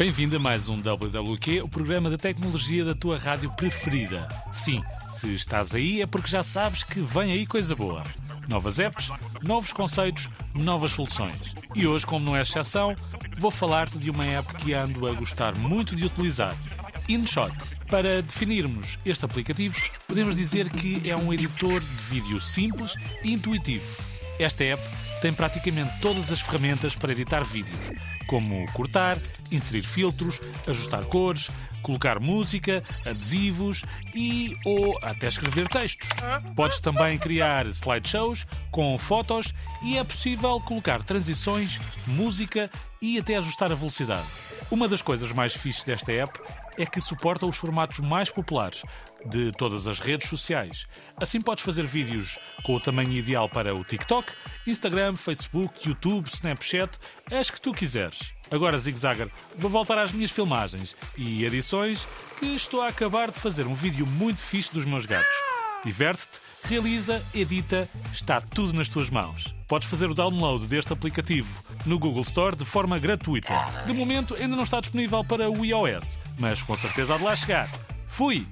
Bem-vindo a mais um WWQ, o programa de tecnologia da tua rádio preferida. Sim, se estás aí é porque já sabes que vem aí coisa boa. Novas apps, novos conceitos, novas soluções. E hoje, como não é exceção, vou falar-te de uma app que ando a gostar muito de utilizar. InShot. Para definirmos este aplicativo, podemos dizer que é um editor de vídeo simples e intuitivo. Esta app tem praticamente todas as ferramentas para editar vídeos, como cortar, inserir filtros, ajustar cores, colocar música, adesivos e ou até escrever textos. Podes também criar slideshows com fotos e é possível colocar transições, música e até ajustar a velocidade. Uma das coisas mais fixes desta app é que suporta os formatos mais populares de todas as redes sociais. Assim podes fazer vídeos com o tamanho ideal para o TikTok, Instagram, Facebook, YouTube, Snapchat, as que tu quiseres. Agora, Zig Zagger, vou voltar às minhas filmagens e edições que estou a acabar de fazer um vídeo muito fixe dos meus gatos. Diverte-te, realiza, edita, está tudo nas tuas mãos. Podes fazer o download deste aplicativo no Google Store de forma gratuita. De momento ainda não está disponível para o iOS, mas com certeza há de lá chegar. Fui!